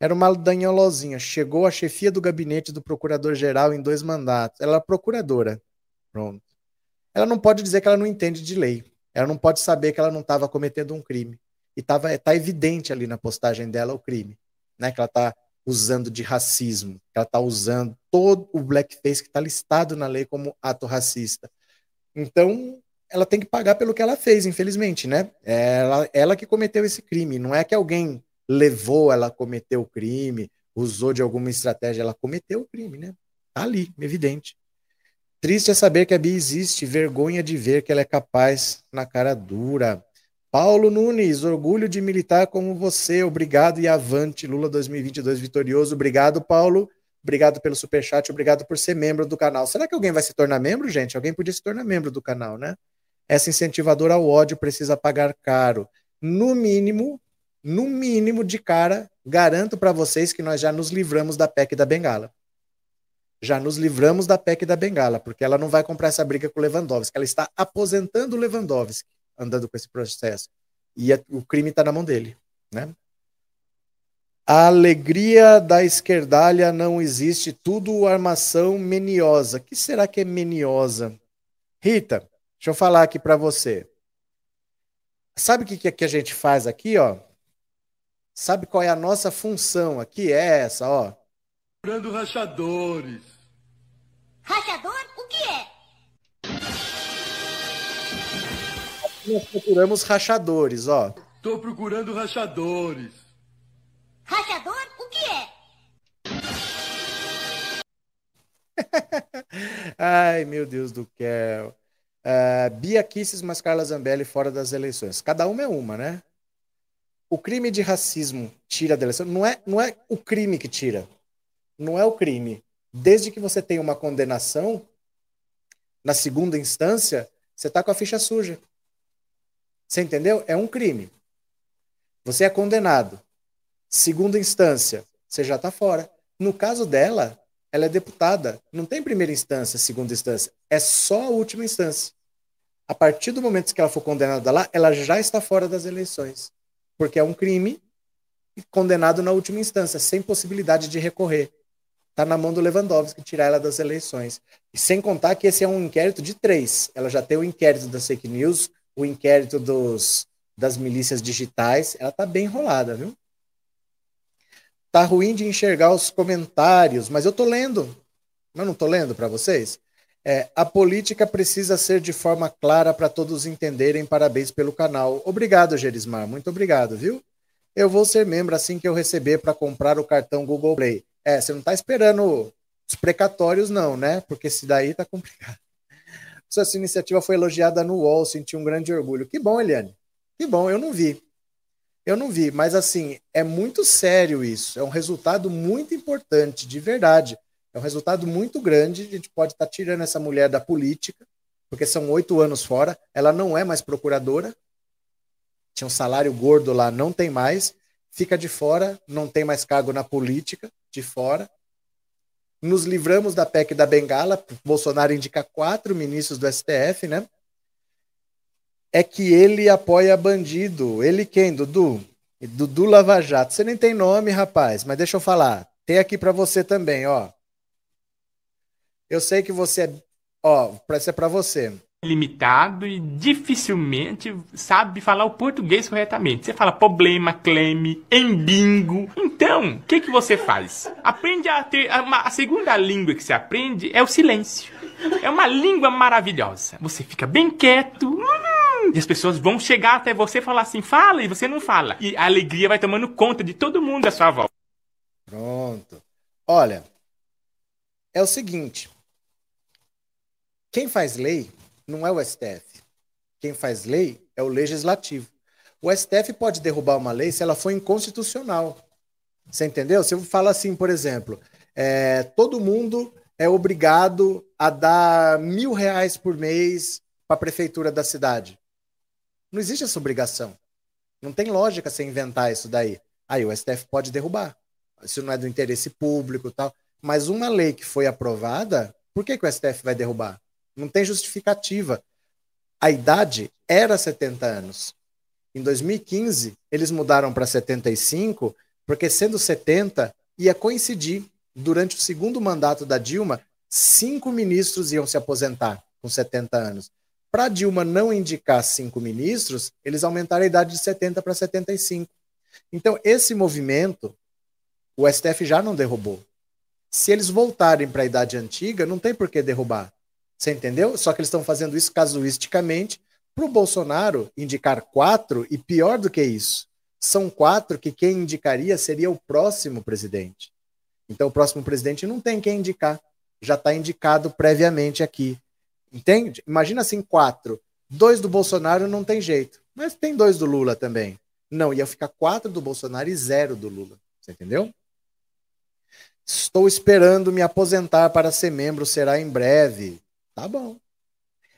Era uma dalanholozinha. Chegou à chefia do gabinete do procurador-geral em dois mandatos. Ela era procuradora. Pronto. Ela não pode dizer que ela não entende de lei. Ela não pode saber que ela não estava cometendo um crime. E tava, tá evidente ali na postagem dela o crime. Né? Que ela está usando de racismo. Que ela está usando todo o blackface que está listado na lei como ato racista então, ela tem que pagar pelo que ela fez, infelizmente, né? Ela, ela que cometeu esse crime. Não é que alguém levou ela a cometer o crime, usou de alguma estratégia, ela cometeu o crime, né? Tá ali, evidente. Triste é saber que a Bia existe, vergonha de ver que ela é capaz na cara dura. Paulo Nunes, orgulho de militar como você, obrigado e avante. Lula 2022 vitorioso, obrigado, Paulo. Obrigado pelo superchat, obrigado por ser membro do canal. Será que alguém vai se tornar membro, gente? Alguém podia se tornar membro do canal, né? Essa incentivadora ao ódio precisa pagar caro. No mínimo, no mínimo de cara, garanto para vocês que nós já nos livramos da PEC da Bengala. Já nos livramos da PEC da Bengala, porque ela não vai comprar essa briga com o Lewandowski. Ela está aposentando o Lewandowski andando com esse processo. E o crime está na mão dele, né? A alegria da esquerdalha não existe, tudo armação meniosa. O que será que é meniosa? Rita, deixa eu falar aqui para você. Sabe o que, que a gente faz aqui, ó? Sabe qual é a nossa função aqui? É essa, ó. Procurando rachadores. Rachador? O que é? Aqui nós procuramos rachadores, ó. Tô procurando rachadores. Rachador, o que é? Ai, meu Deus do céu. Uh, Bia Kisses mais Carla Zambelli fora das eleições. Cada uma é uma, né? O crime de racismo tira da eleição. Não é, não é o crime que tira. Não é o crime. Desde que você tenha uma condenação, na segunda instância, você está com a ficha suja. Você entendeu? É um crime. Você é condenado. Segunda instância, você já está fora. No caso dela, ela é deputada. Não tem primeira instância, segunda instância. É só a última instância. A partir do momento que ela for condenada lá, ela já está fora das eleições. Porque é um crime condenado na última instância, sem possibilidade de recorrer. Está na mão do Lewandowski tirar ela das eleições. E sem contar que esse é um inquérito de três. Ela já tem o inquérito das fake news, o inquérito dos, das milícias digitais. Ela está bem enrolada, viu? Tá ruim de enxergar os comentários, mas eu tô lendo. Mas não tô lendo para vocês. É, a política precisa ser de forma clara para todos entenderem. Parabéns pelo canal. Obrigado, Gerismar. Muito obrigado, viu? Eu vou ser membro assim que eu receber para comprar o cartão Google Play. É, você não está esperando os precatórios, não, né? Porque se daí tá complicado. Sua iniciativa foi elogiada no UOL, senti um grande orgulho. Que bom, Eliane. Que bom, eu não vi. Eu não vi, mas assim, é muito sério isso. É um resultado muito importante, de verdade. É um resultado muito grande. A gente pode estar tá tirando essa mulher da política, porque são oito anos fora. Ela não é mais procuradora. Tinha um salário gordo lá, não tem mais. Fica de fora, não tem mais cargo na política, de fora. Nos livramos da PEC da Bengala. Bolsonaro indica quatro ministros do STF, né? É que ele apoia bandido. Ele quem, Dudu? Dudu Lava Jato. Você nem tem nome, rapaz, mas deixa eu falar. Tem aqui para você também, ó. Eu sei que você é, ó, isso é para você. Limitado e dificilmente sabe falar o português corretamente. Você fala problema, cleme, embingo. Então, o que que você faz? Aprende a ter a, a segunda língua que você aprende é o silêncio. É uma língua maravilhosa. Você fica bem quieto. Hum, E as pessoas vão chegar até você e falar assim, fala, e você não fala. E a alegria vai tomando conta de todo mundo à sua volta. Pronto. Olha, é o seguinte: quem faz lei não é o STF. Quem faz lei é o legislativo. O STF pode derrubar uma lei se ela for inconstitucional. Você entendeu? Se eu falar assim, por exemplo, é, todo mundo é obrigado a dar mil reais por mês para a prefeitura da cidade. Não existe essa obrigação. Não tem lógica você inventar isso daí. Aí o STF pode derrubar. Isso não é do interesse público tal. Mas uma lei que foi aprovada, por que, que o STF vai derrubar? Não tem justificativa. A idade era 70 anos. Em 2015, eles mudaram para 75, porque sendo 70, ia coincidir durante o segundo mandato da Dilma, cinco ministros iam se aposentar com 70 anos. Para Dilma não indicar cinco ministros, eles aumentaram a idade de 70 para 75. Então, esse movimento, o STF já não derrubou. Se eles voltarem para a idade antiga, não tem por que derrubar. Você entendeu? Só que eles estão fazendo isso casuisticamente para o Bolsonaro indicar quatro, e pior do que isso, são quatro que quem indicaria seria o próximo presidente. Então, o próximo presidente não tem quem indicar, já está indicado previamente aqui. Entende? Imagina assim: quatro. Dois do Bolsonaro não tem jeito, mas tem dois do Lula também. Não, ia ficar quatro do Bolsonaro e zero do Lula. Você entendeu? Estou esperando me aposentar para ser membro, será em breve. Tá bom.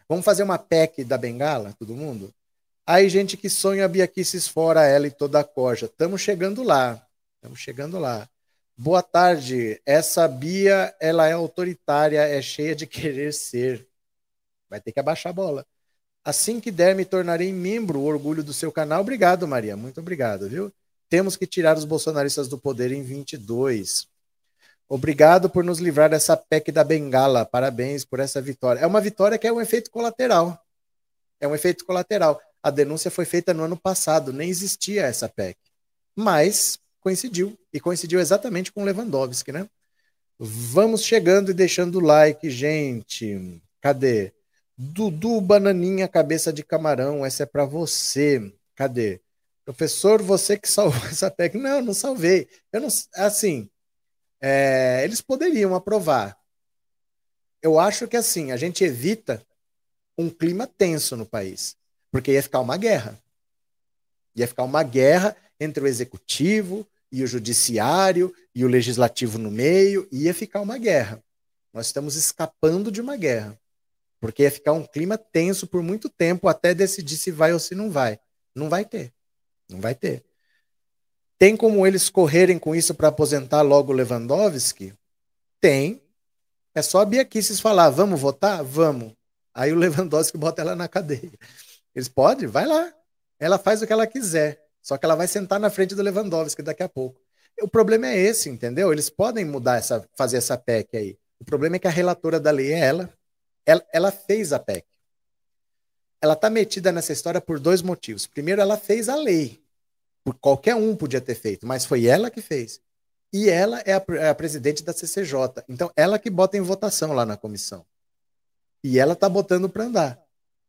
Vamos fazer uma PEC da Bengala, todo mundo? Aí, gente que sonha a Biaquices fora ela e toda a corja. Estamos chegando lá. Estamos chegando lá. Boa tarde. Essa Bia, ela é autoritária, é cheia de querer ser. Vai ter que abaixar a bola. Assim que der, me tornarei membro, o orgulho do seu canal. Obrigado, Maria. Muito obrigado, viu? Temos que tirar os bolsonaristas do poder em 22. Obrigado por nos livrar dessa PEC da Bengala. Parabéns por essa vitória. É uma vitória que é um efeito colateral. É um efeito colateral. A denúncia foi feita no ano passado, nem existia essa PEC. Mas coincidiu. E coincidiu exatamente com Lewandowski, né? Vamos chegando e deixando o like, gente. Cadê? Dudu Bananinha, cabeça de camarão, essa é para você. Cadê? Professor, você que salvou essa técnica. Não, não salvei. Eu não, assim, é, eles poderiam aprovar. Eu acho que assim, a gente evita um clima tenso no país, porque ia ficar uma guerra. Ia ficar uma guerra entre o executivo e o judiciário e o legislativo no meio, ia ficar uma guerra. Nós estamos escapando de uma guerra, porque ia ficar um clima tenso por muito tempo até decidir se vai ou se não vai. Não vai ter. Não vai ter. Tem como eles correrem com isso para aposentar logo Lewandowski? Tem. É só a Bia Kisses falar, vamos votar? Vamos. Aí o Lewandowski bota ela na cadeia. Eles podem? Vai lá. Ela faz o que ela quiser. Só que ela vai sentar na frente do Lewandowski daqui a pouco. O problema é esse, entendeu? Eles podem mudar essa, fazer essa PEC aí. O problema é que a relatora da lei é ela. Ela, ela fez a PEC. Ela está metida nessa história por dois motivos. Primeiro, ela fez a lei. Por qualquer um podia ter feito, mas foi ela que fez. E ela é a, é a presidente da CCJ. Então, ela que bota em votação lá na comissão. E ela está botando para andar.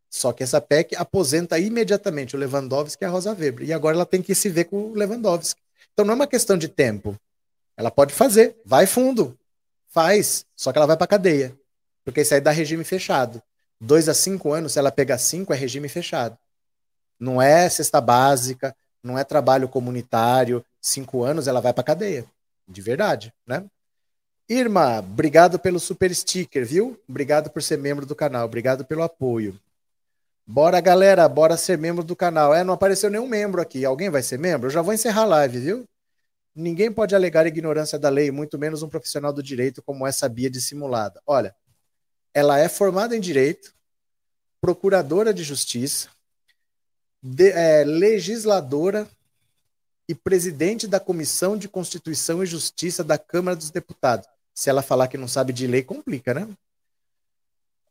Só que essa PEC aposenta imediatamente o Lewandowski e a Rosa Weber. E agora ela tem que se ver com o Lewandowski. Então não é uma questão de tempo. Ela pode fazer, vai fundo, faz, só que ela vai para cadeia. Porque isso aí dá regime fechado. Dois a cinco anos, se ela pegar cinco, é regime fechado. Não é cesta básica, não é trabalho comunitário. Cinco anos, ela vai para cadeia. De verdade, né? Irma, obrigado pelo super sticker, viu? Obrigado por ser membro do canal, obrigado pelo apoio. Bora, galera, bora ser membro do canal. É, não apareceu nenhum membro aqui. Alguém vai ser membro? Eu já vou encerrar a live, viu? Ninguém pode alegar ignorância da lei, muito menos um profissional do direito como essa Bia dissimulada. Olha, ela é formada em direito, procuradora de justiça, de, é, legisladora e presidente da Comissão de Constituição e Justiça da Câmara dos Deputados. Se ela falar que não sabe de lei, complica, né?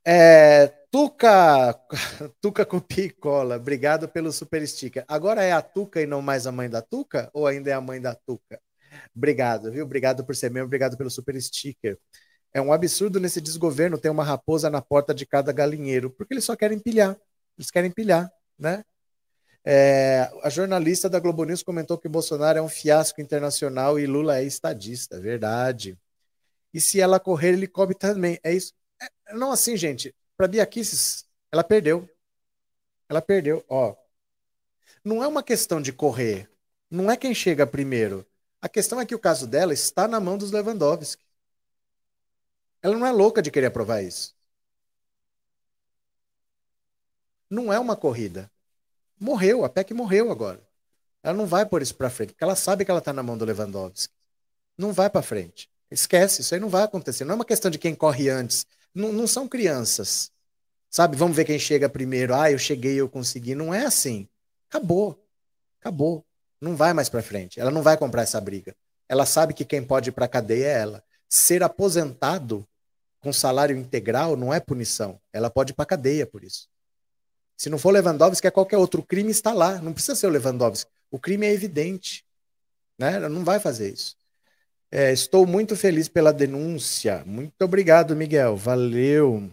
É, Tuca, Tuca com picola, obrigado pelo super sticker. Agora é a Tuca e não mais a mãe da Tuca? Ou ainda é a mãe da Tuca? Obrigado, viu? Obrigado por ser membro, obrigado pelo super sticker. É um absurdo nesse desgoverno ter uma raposa na porta de cada galinheiro, porque eles só querem pilhar. Eles querem pilhar. né? É, a jornalista da Globo News comentou que Bolsonaro é um fiasco internacional e Lula é estadista, verdade. E se ela correr, ele cobre também. É isso. É, não assim, gente. Para Bia Kicis, ela perdeu. Ela perdeu. Ó, não é uma questão de correr. Não é quem chega primeiro. A questão é que o caso dela está na mão dos Lewandowski. Ela não é louca de querer aprovar isso. Não é uma corrida. Morreu, a PEC morreu agora. Ela não vai pôr isso para frente, porque ela sabe que ela está na mão do Lewandowski. Não vai para frente. Esquece, isso aí não vai acontecer. Não é uma questão de quem corre antes. Não, não são crianças. Sabe, vamos ver quem chega primeiro. Ah, eu cheguei, eu consegui. Não é assim. Acabou. Acabou. Não vai mais para frente. Ela não vai comprar essa briga. Ela sabe que quem pode ir para cadeia é ela. Ser aposentado com salário integral não é punição. Ela pode ir para cadeia por isso. Se não for Lewandowski, é qualquer outro. Crime está lá. Não precisa ser o Lewandowski. O crime é evidente. Né? Ela não vai fazer isso. É, estou muito feliz pela denúncia. Muito obrigado, Miguel. Valeu.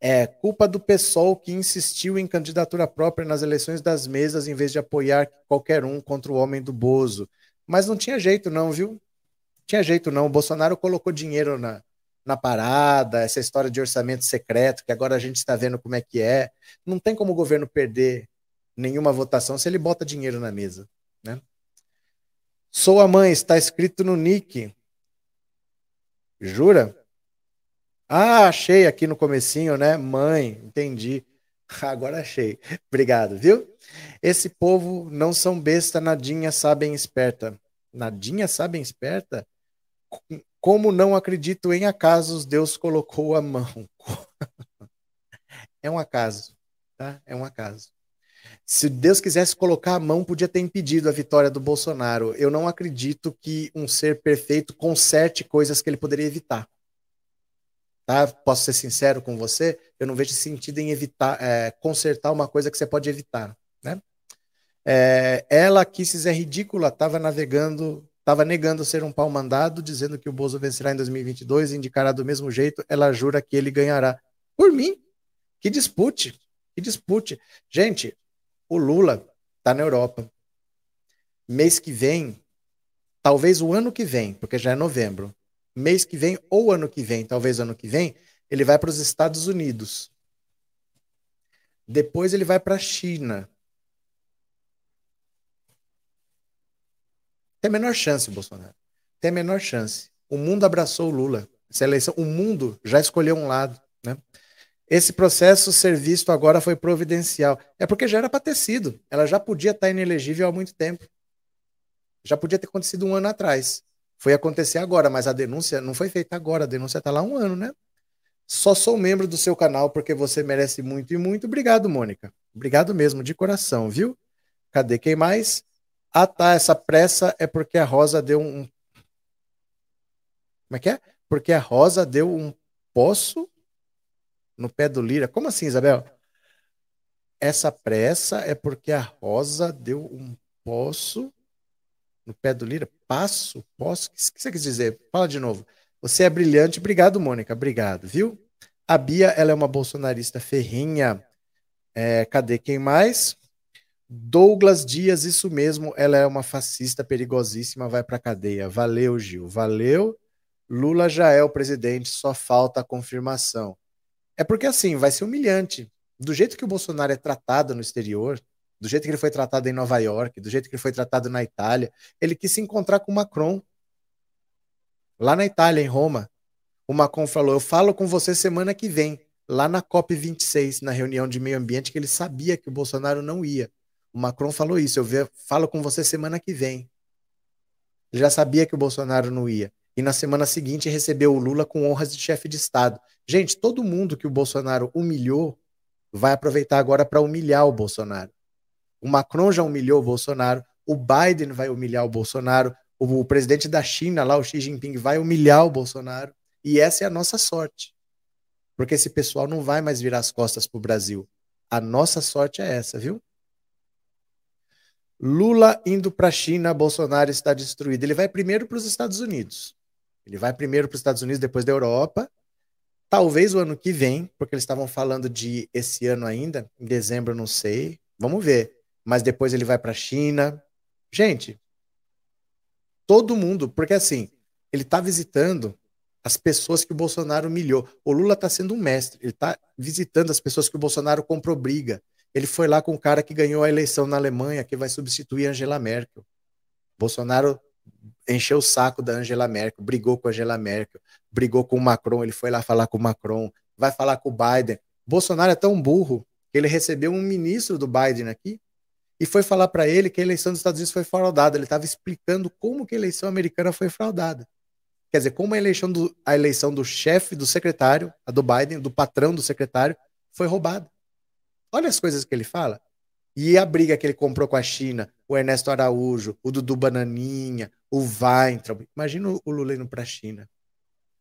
É culpa do PSOL que insistiu em candidatura própria nas eleições das mesas em vez de apoiar qualquer um contra o homem do Bozo. Mas não tinha jeito, não, viu? Tinha jeito, não. O Bolsonaro colocou dinheiro na, na parada, essa história de orçamento secreto, que agora a gente está vendo como é que é. Não tem como o governo perder nenhuma votação se ele bota dinheiro na mesa. Né? Sou a mãe, está escrito no nick. Jura? Ah, achei aqui no comecinho, né? Mãe, entendi. Agora achei. Obrigado, viu? Esse povo não são besta, nadinha sabem esperta. Nadinha sabem esperta? Como não acredito em acasos, Deus colocou a mão. é um acaso, tá? É um acaso. Se Deus quisesse colocar a mão, podia ter impedido a vitória do Bolsonaro. Eu não acredito que um ser perfeito conserte coisas que ele poderia evitar tá? Posso ser sincero com você, eu não vejo sentido em evitar, é, consertar uma coisa que você pode evitar, né? É, ela, Kisses, é ridícula, estava navegando, estava negando ser um pau mandado, dizendo que o Bozo vencerá em 2022 e indicará do mesmo jeito, ela jura que ele ganhará. Por mim, que dispute, que dispute. Gente, o Lula está na Europa. Mês que vem, talvez o ano que vem, porque já é novembro, mês que vem ou ano que vem, talvez ano que vem, ele vai para os Estados Unidos. Depois ele vai para a China. Tem a menor chance, Bolsonaro. Tem a menor chance. O mundo abraçou o Lula. Essa eleição, o mundo já escolheu um lado. Né? Esse processo ser visto agora foi providencial. É porque já era para ter sido. Ela já podia estar inelegível há muito tempo. Já podia ter acontecido um ano atrás. Foi acontecer agora, mas a denúncia não foi feita agora, a denúncia está lá há um ano, né? Só sou membro do seu canal porque você merece muito e muito. Obrigado, Mônica. Obrigado mesmo, de coração, viu? Cadê quem mais? Ah, tá. Essa pressa é porque a Rosa deu um. Como é que é? Porque a Rosa deu um poço no pé do Lira. Como assim, Isabel? Essa pressa é porque a Rosa deu um poço no pé do Lira? Passo? Posso? O que você quis dizer? Fala de novo. Você é brilhante. Obrigado, Mônica. Obrigado, viu? A Bia, ela é uma bolsonarista ferrinha. É, cadê quem mais? Douglas Dias, isso mesmo. Ela é uma fascista perigosíssima, vai para cadeia. Valeu, Gil. Valeu. Lula já é o presidente, só falta a confirmação. É porque assim, vai ser humilhante. Do jeito que o Bolsonaro é tratado no exterior, do jeito que ele foi tratado em Nova York, do jeito que ele foi tratado na Itália. Ele quis se encontrar com o Macron. Lá na Itália, em Roma. O Macron falou: Eu falo com você semana que vem, lá na COP26, na reunião de meio ambiente, que ele sabia que o Bolsonaro não ia. O Macron falou isso: Eu falo com você semana que vem. Ele já sabia que o Bolsonaro não ia. E na semana seguinte recebeu o Lula com honras de chefe de Estado. Gente, todo mundo que o Bolsonaro humilhou vai aproveitar agora para humilhar o Bolsonaro. O Macron já humilhou o Bolsonaro, o Biden vai humilhar o Bolsonaro, o, o presidente da China, lá, o Xi Jinping, vai humilhar o Bolsonaro. E essa é a nossa sorte. Porque esse pessoal não vai mais virar as costas para o Brasil. A nossa sorte é essa, viu? Lula indo para a China, Bolsonaro está destruído. Ele vai primeiro para os Estados Unidos. Ele vai primeiro para os Estados Unidos, depois da Europa. Talvez o ano que vem, porque eles estavam falando de esse ano ainda, em dezembro, não sei. Vamos ver. Mas depois ele vai para a China. Gente, todo mundo, porque assim, ele está visitando as pessoas que o Bolsonaro humilhou. O Lula está sendo um mestre, ele está visitando as pessoas que o Bolsonaro comprou briga. Ele foi lá com o cara que ganhou a eleição na Alemanha, que vai substituir Angela Merkel. Bolsonaro encheu o saco da Angela Merkel, brigou com a Angela Merkel, brigou com o Macron, ele foi lá falar com o Macron, vai falar com o Biden. Bolsonaro é tão burro que ele recebeu um ministro do Biden aqui e foi falar para ele que a eleição dos Estados Unidos foi fraudada. Ele estava explicando como que a eleição americana foi fraudada. Quer dizer, como a eleição do, a eleição do chefe do secretário, a do Biden, do patrão do secretário, foi roubada. Olha as coisas que ele fala. E a briga que ele comprou com a China, o Ernesto Araújo, o Dudu Bananinha, o Weintraub. Imagina o Lula indo para a China.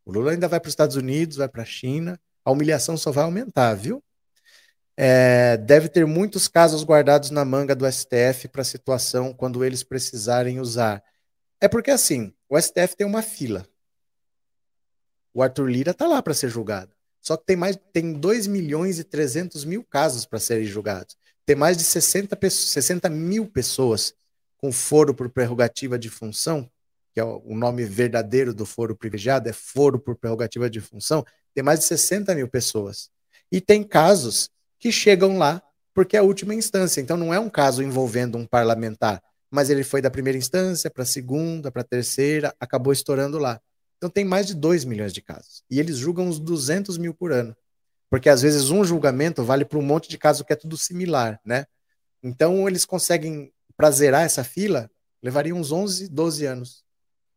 O Lula ainda vai para os Estados Unidos, vai para a China. A humilhação só vai aumentar, viu? É, deve ter muitos casos guardados na manga do STF para a situação quando eles precisarem usar. É porque assim, o STF tem uma fila. O Arthur Lira está lá para ser julgado. Só que tem mais tem 2 milhões e 300 mil casos para serem julgados. Tem mais de 60, 60 mil pessoas com foro por prerrogativa de função, que é o nome verdadeiro do foro privilegiado, é foro por prerrogativa de função. Tem mais de 60 mil pessoas. E tem casos que chegam lá porque é a última instância. Então não é um caso envolvendo um parlamentar, mas ele foi da primeira instância para a segunda, para a terceira, acabou estourando lá. Então tem mais de 2 milhões de casos. E eles julgam uns 200 mil por ano. Porque às vezes um julgamento vale para um monte de casos que é tudo similar, né? Então eles conseguem, para zerar essa fila, levaria uns 11, 12 anos.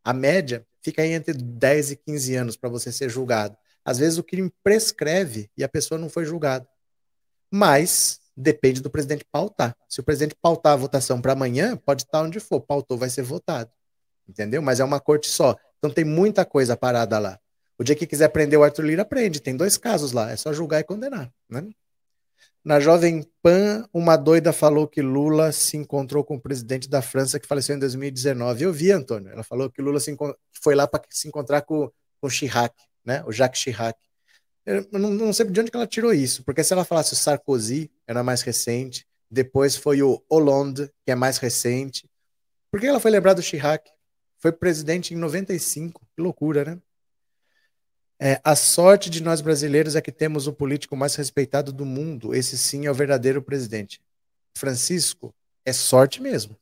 A média fica aí entre 10 e 15 anos para você ser julgado. Às vezes o crime prescreve e a pessoa não foi julgada mas depende do presidente pautar. Se o presidente pautar a votação para amanhã, pode estar onde for, pautou, vai ser votado. Entendeu? Mas é uma corte só. Então tem muita coisa parada lá. O dia que quiser prender o Arthur Lira, prende. Tem dois casos lá, é só julgar e condenar. Né? Na Jovem Pan, uma doida falou que Lula se encontrou com o presidente da França que faleceu em 2019. Eu vi, Antônio. Ela falou que Lula foi lá para se encontrar com, com o Chirac, né? o Jacques Chirac. Eu não, não sei de onde ela tirou isso, porque se ela falasse o Sarkozy, era mais recente, depois foi o Hollande, que é mais recente. Por que ela foi lembrar do Chirac? Foi presidente em 95, que loucura, né? É, a sorte de nós brasileiros é que temos o político mais respeitado do mundo. Esse sim é o verdadeiro presidente. Francisco, é sorte mesmo.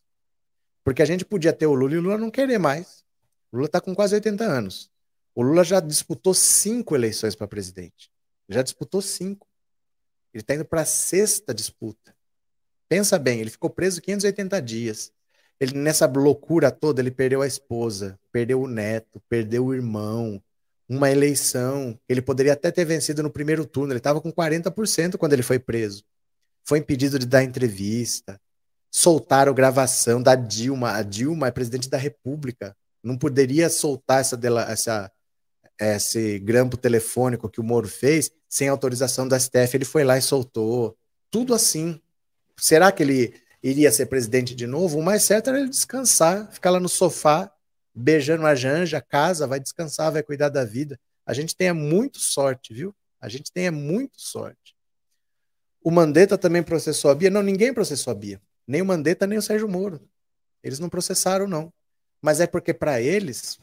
Porque a gente podia ter o Lula e o Lula não querer mais. O Lula está com quase 80 anos. O Lula já disputou cinco eleições para presidente. Já disputou cinco. Ele está indo para a sexta disputa. Pensa bem, ele ficou preso 580 dias. Ele nessa loucura toda, ele perdeu a esposa, perdeu o neto, perdeu o irmão, uma eleição. Ele poderia até ter vencido no primeiro turno. Ele estava com 40% quando ele foi preso. Foi impedido de dar entrevista. Soltaram gravação da Dilma. A Dilma é presidente da República. Não poderia soltar essa, essa esse grampo telefônico que o Moro fez, sem autorização do STF, ele foi lá e soltou. Tudo assim. Será que ele iria ser presidente de novo? O mais certo era ele descansar, ficar lá no sofá, beijando a Janja, casa, vai descansar, vai cuidar da vida. A gente tem muito sorte, viu? A gente tem muito sorte. O Mandetta também processou a Bia? Não, ninguém processou a Bia. Nem o Mandetta, nem o Sérgio Moro. Eles não processaram, não. Mas é porque, para eles,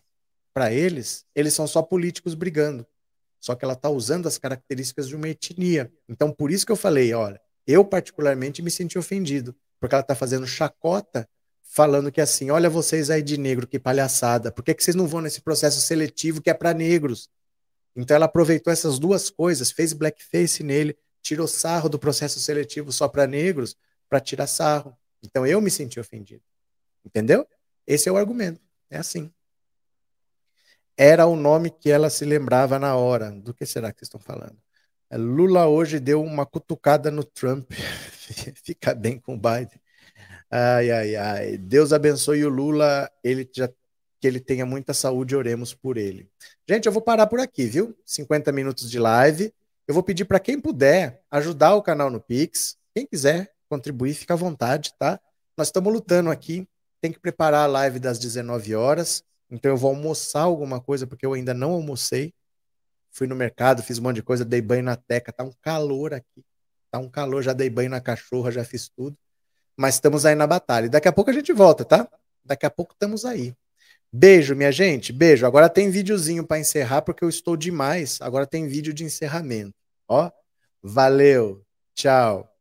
para eles, eles são só políticos brigando. Só que ela está usando as características de uma etnia. Então, por isso que eu falei, olha, eu particularmente me senti ofendido, porque ela está fazendo chacota, falando que assim, olha vocês aí de negro, que palhaçada, por que, que vocês não vão nesse processo seletivo que é para negros? Então ela aproveitou essas duas coisas, fez blackface nele, tirou sarro do processo seletivo só para negros, para tirar sarro. Então eu me senti ofendido. Entendeu? Esse é o argumento. É assim era o nome que ela se lembrava na hora. Do que será que vocês estão falando? É, Lula hoje deu uma cutucada no Trump. Fica bem com o Biden. Ai, ai, ai. Deus abençoe o Lula. Ele já que ele tenha muita saúde, oremos por ele. Gente, eu vou parar por aqui, viu? 50 minutos de live. Eu vou pedir para quem puder ajudar o canal no Pix. Quem quiser contribuir, fica à vontade, tá? Nós estamos lutando aqui. Tem que preparar a live das 19 horas. Então eu vou almoçar alguma coisa, porque eu ainda não almocei. Fui no mercado, fiz um monte de coisa, dei banho na teca, tá um calor aqui. Tá um calor, já dei banho na cachorra, já fiz tudo. Mas estamos aí na batalha. E daqui a pouco a gente volta, tá? Daqui a pouco estamos aí. Beijo, minha gente. Beijo. Agora tem videozinho para encerrar, porque eu estou demais. Agora tem vídeo de encerramento. Ó. Valeu. Tchau.